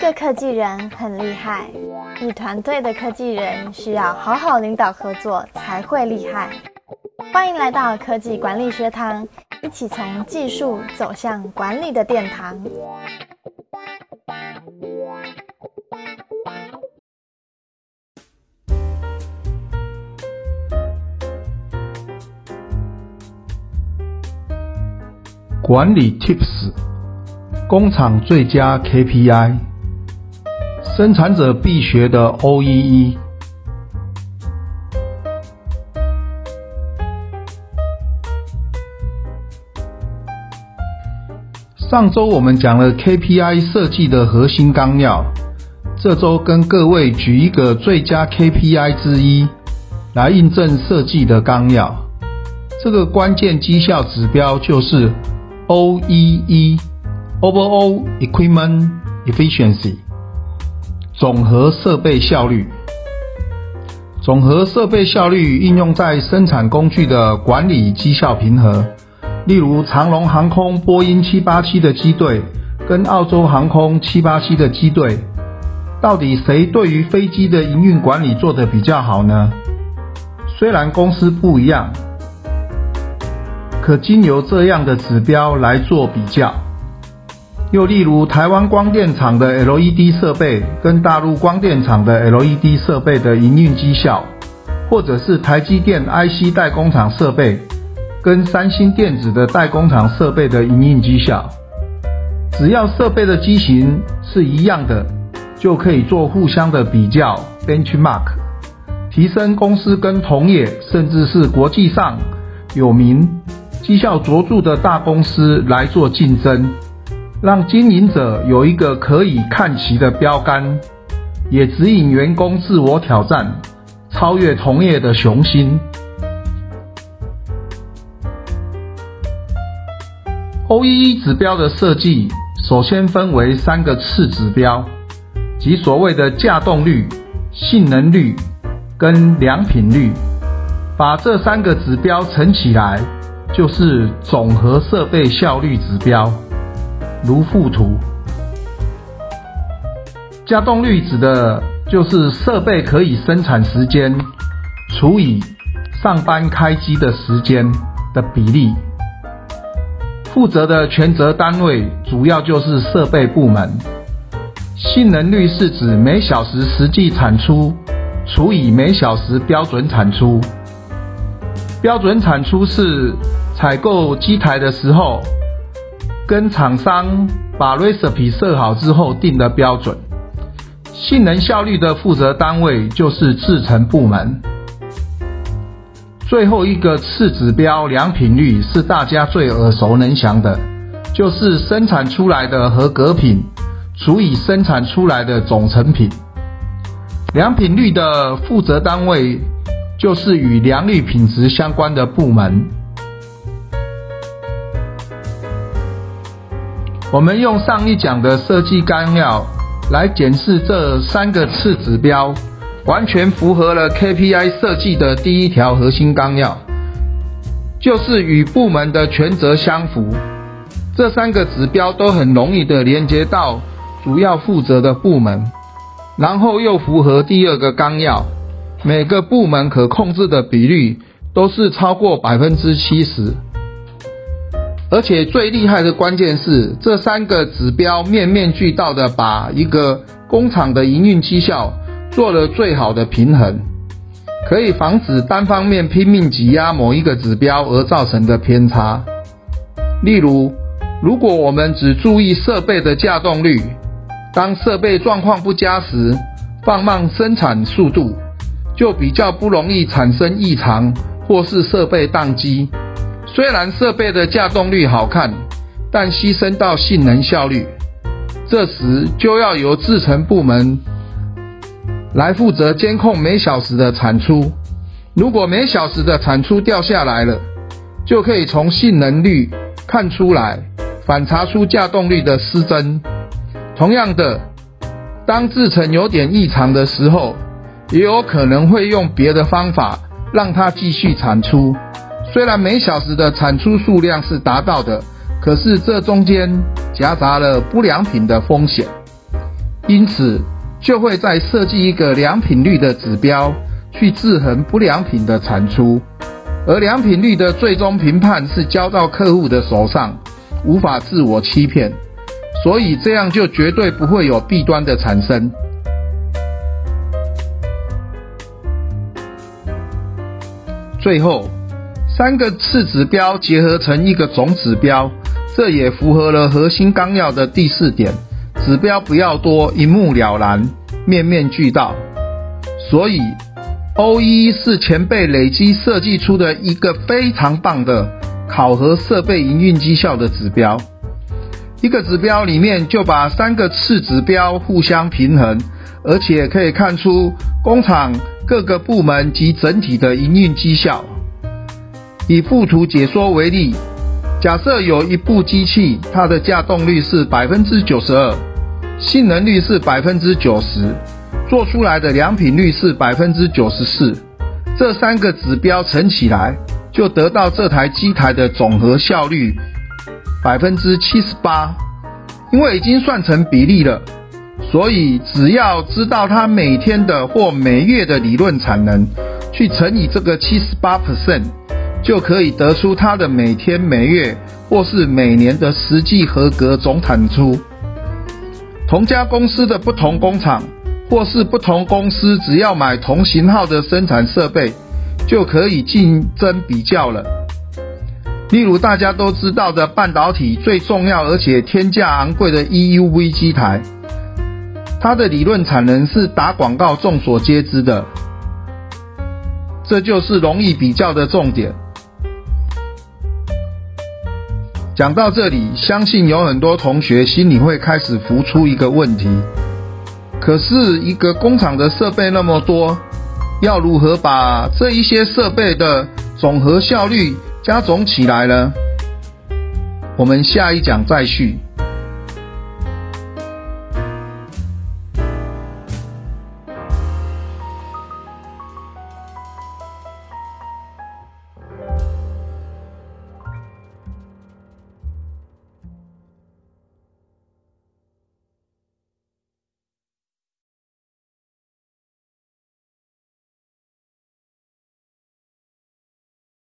个科技人很厉害，一团队的科技人需要好好领导合作才会厉害。欢迎来到科技管理学堂，一起从技术走向管理的殿堂。管理 Tips：工厂最佳 KPI，生产者必学的 OEE。上周我们讲了 KPI 设计的核心纲要，这周跟各位举一个最佳 KPI 之一，来印证设计的纲要。这个关键绩效指标就是。OEE（Overall Equipment Efficiency） 总和设备效率。总和设备效率应用在生产工具的管理绩效平衡，例如长龙航空波音787的机队跟澳洲航空787的机队，到底谁对于飞机的营运管理做得比较好呢？虽然公司不一样。可经由这样的指标来做比较，又例如台湾光电厂的 LED 设备跟大陆光电厂的 LED 设备的营运绩效，或者是台积电 IC 代工厂设备跟三星电子的代工厂设备的营运绩效，只要设备的机型是一样的，就可以做互相的比较 benchmark，提升公司跟同业甚至是国际上有名。绩效卓著的大公司来做竞争，让经营者有一个可以看齐的标杆，也指引员工自我挑战，超越同业的雄心。OEE 指标的设计，首先分为三个次指标，即所谓的架动率、性能率跟良品率，把这三个指标乘起来。就是总和设备效率指标，如附图。加动率指的就是设备可以生产时间除以上班开机的时间的比例。负责的全责单位主要就是设备部门。性能率是指每小时实际产出除以每小时标准产出。标准产出是。采购机台的时候，跟厂商把 recipe 设好之后定的标准。性能效率的负责单位就是制程部门。最后一个次指标良品率是大家最耳熟能详的，就是生产出来的合格品除以生产出来的总成品。良品率的负责单位就是与良率品质相关的部门。我们用上一讲的设计纲要来检视这三个次指标，完全符合了 KPI 设计的第一条核心纲要，就是与部门的权责相符。这三个指标都很容易的连接到主要负责的部门，然后又符合第二个纲要，每个部门可控制的比率都是超过百分之七十。而且最厉害的关键是，这三个指标面面俱到的把一个工厂的营运绩效做了最好的平衡，可以防止单方面拼命挤压某一个指标而造成的偏差。例如，如果我们只注意设备的架动率，当设备状况不佳时，放慢生产速度，就比较不容易产生异常或是设备宕机。虽然设备的架动率好看，但牺牲到性能效率，这时就要由制程部门来负责监控每小时的产出。如果每小时的产出掉下来了，就可以从性能率看出来，反查出架动率的失真。同样的，当制程有点异常的时候，也有可能会用别的方法让它继续产出。虽然每小时的产出数量是达到的，可是这中间夹杂了不良品的风险。因此就会在设计一个良品率的指标，去制衡不良品的产出。而良品率的最终评判是交到客户的手上，无法自我欺骗，所以这样就绝对不会有弊端的产生。最后，三个次指标结合成一个总指标，这也符合了核心纲要的第四点：指标不要多，一目了然，面面俱到。所以，O E 是前辈累积设计出的一个非常棒的考核设备营运绩效的指标。一个指标里面就把三个次指标互相平衡，而且可以看出工厂。各个部门及整体的营运绩效。以附图解说为例，假设有一部机器，它的架动率是百分之九十二，性能率是百分之九十，做出来的良品率是百分之九十四，这三个指标乘起来，就得到这台机台的总和效率百分之七十八，因为已经算成比例了。所以，只要知道它每天的或每月的理论产能，去乘以这个七十八 percent，就可以得出它的每天、每月或是每年的实际合格总产出。同家公司的不同工厂，或是不同公司，只要买同型号的生产设备，就可以竞争比较了。例如大家都知道的半导体最重要而且天价昂贵的 EUV 机台。它的理论产能是打广告众所皆知的，这就是容易比较的重点。讲到这里，相信有很多同学心里会开始浮出一个问题：可是一个工厂的设备那么多，要如何把这一些设备的总和效率加总起来呢？我们下一讲再续。